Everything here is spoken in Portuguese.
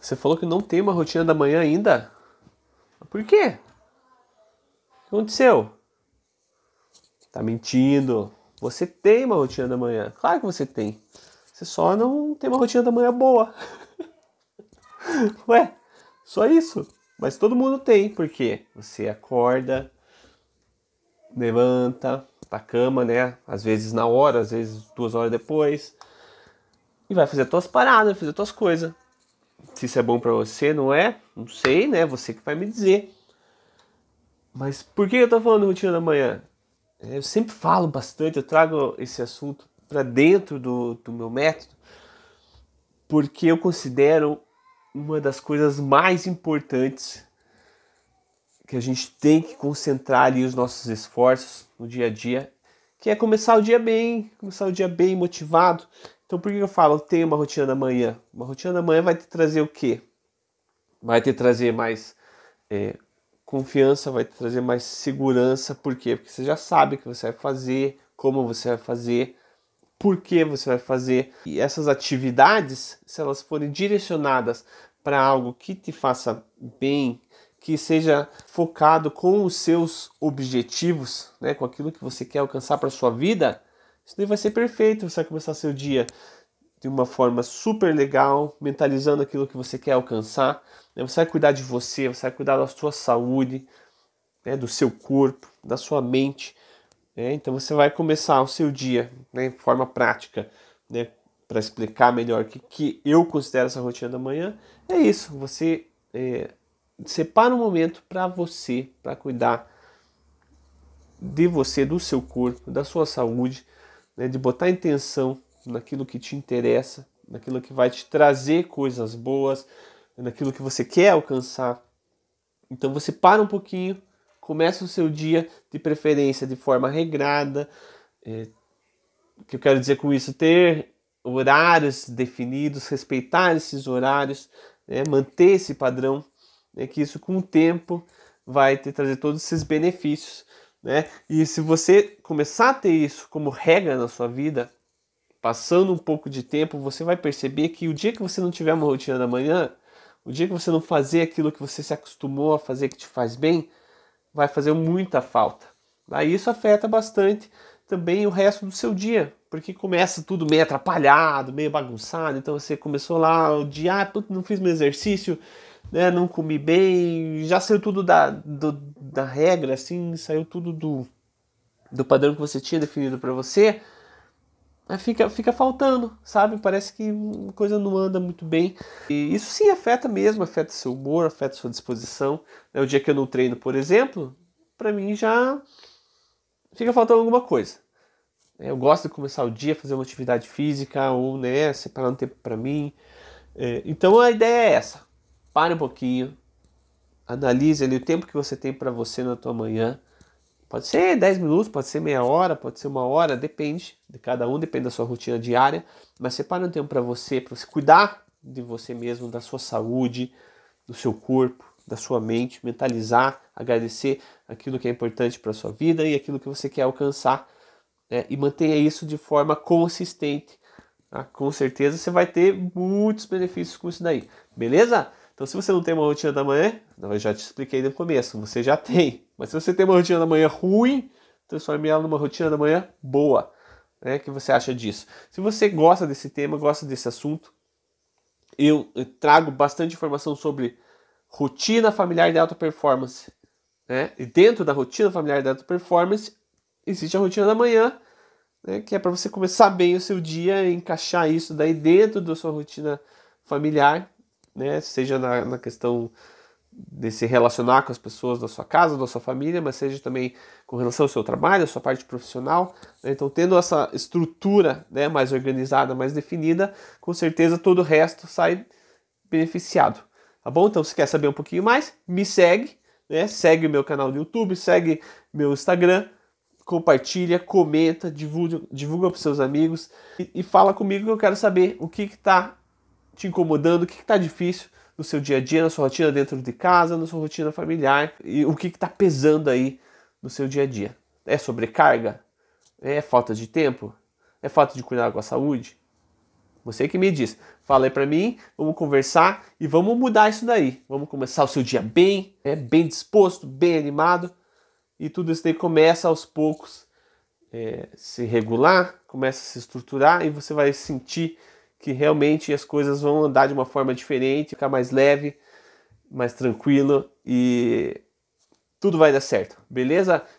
Você falou que não tem uma rotina da manhã ainda? Por quê? O que aconteceu? Tá mentindo. Você tem uma rotina da manhã. Claro que você tem. Você só não tem uma rotina da manhã boa. Ué, só isso. Mas todo mundo tem, porque você acorda, levanta da cama, né? Às vezes na hora, às vezes duas horas depois. E vai fazer tuas paradas, fazer tuas coisas. Se isso é bom para você, não é? Não sei, né? Você que vai me dizer. Mas por que eu tô falando rotina da manhã? É, eu sempre falo bastante, eu trago esse assunto para dentro do, do meu método, porque eu considero uma das coisas mais importantes que a gente tem que concentrar ali os nossos esforços no dia a dia, que é começar o dia bem, começar o dia bem motivado. Então por que eu falo tenha uma rotina da manhã? Uma rotina da manhã vai te trazer o quê? Vai te trazer mais é, confiança, vai te trazer mais segurança. Por quê? Porque você já sabe o que você vai fazer, como você vai fazer, por que você vai fazer. E essas atividades, se elas forem direcionadas para algo que te faça bem, que seja focado com os seus objetivos, né, com aquilo que você quer alcançar para sua vida, isso daí vai ser perfeito. Você vai começar seu dia de uma forma super legal, mentalizando aquilo que você quer alcançar. Né? Você vai cuidar de você, você vai cuidar da sua saúde, né, do seu corpo, da sua mente. É, então você vai começar o seu dia né, de forma prática, né, para explicar melhor o que, que eu considero essa rotina da manhã. É isso, você é, separa um momento para você, para cuidar de você, do seu corpo, da sua saúde, né, de botar intenção naquilo que te interessa, naquilo que vai te trazer coisas boas, naquilo que você quer alcançar. Então você para um pouquinho, Começa o seu dia de preferência de forma regrada. É, o que eu quero dizer com isso? Ter horários definidos, respeitar esses horários, né, manter esse padrão, né, que isso com o tempo vai te trazer todos esses benefícios. Né? E se você começar a ter isso como regra na sua vida, passando um pouco de tempo, você vai perceber que o dia que você não tiver uma rotina da manhã, o dia que você não fazer aquilo que você se acostumou a fazer que te faz bem, vai fazer muita falta. Aí isso afeta bastante também o resto do seu dia, porque começa tudo meio atrapalhado, meio bagunçado. Então você começou lá o dia, ah, não fiz meu exercício, né, não comi bem, já saiu tudo da, do, da regra, assim, saiu tudo do, do padrão que você tinha definido para você. Aí fica, fica faltando, sabe? Parece que a coisa não anda muito bem. E isso sim afeta mesmo, afeta seu humor, afeta sua disposição. É o dia que eu não treino, por exemplo, para mim já fica faltando alguma coisa. Eu gosto de começar o dia, fazer uma atividade física ou né, separar um tempo para mim. É, então a ideia é essa. Pare um pouquinho, analise ali o tempo que você tem para você na tua manhã Pode ser 10 minutos, pode ser meia hora, pode ser uma hora, depende de cada um, depende da sua rotina diária. Mas separe um tempo para você, para você cuidar de você mesmo, da sua saúde, do seu corpo, da sua mente, mentalizar, agradecer aquilo que é importante para sua vida e aquilo que você quer alcançar. Né? E mantenha isso de forma consistente. Tá? Com certeza você vai ter muitos benefícios com isso daí. Beleza? Então, se você não tem uma rotina da manhã, eu já te expliquei no começo, você já tem. Mas se você tem uma rotina da manhã ruim, transforme ela numa rotina da manhã boa. Né? O que você acha disso? Se você gosta desse tema, gosta desse assunto, eu, eu trago bastante informação sobre rotina familiar de alta performance. Né? E dentro da rotina familiar de alta performance, existe a rotina da manhã, né? que é para você começar bem o seu dia, encaixar isso daí dentro da sua rotina familiar né? Seja na, na questão de se relacionar com as pessoas da sua casa, da sua família, mas seja também com relação ao seu trabalho, à sua parte profissional. Né? Então, tendo essa estrutura né, mais organizada, mais definida, com certeza todo o resto sai beneficiado. Tá bom? Então, se quer saber um pouquinho mais, me segue, né? segue o meu canal no YouTube, segue meu Instagram, compartilha, comenta, divulga, divulga para seus amigos e, e, fala comigo que eu quero saber o que está te incomodando, o que está difícil no seu dia a dia, na sua rotina dentro de casa, na sua rotina familiar e o que está pesando aí no seu dia a dia. É sobrecarga? É falta de tempo? É falta de cuidar com a saúde? Você que me diz. Fala aí pra mim, vamos conversar e vamos mudar isso daí. Vamos começar o seu dia bem, é, bem disposto, bem animado. E tudo isso daí começa aos poucos é, se regular, começa a se estruturar e você vai sentir que realmente as coisas vão andar de uma forma diferente, ficar mais leve, mais tranquilo e tudo vai dar certo, beleza?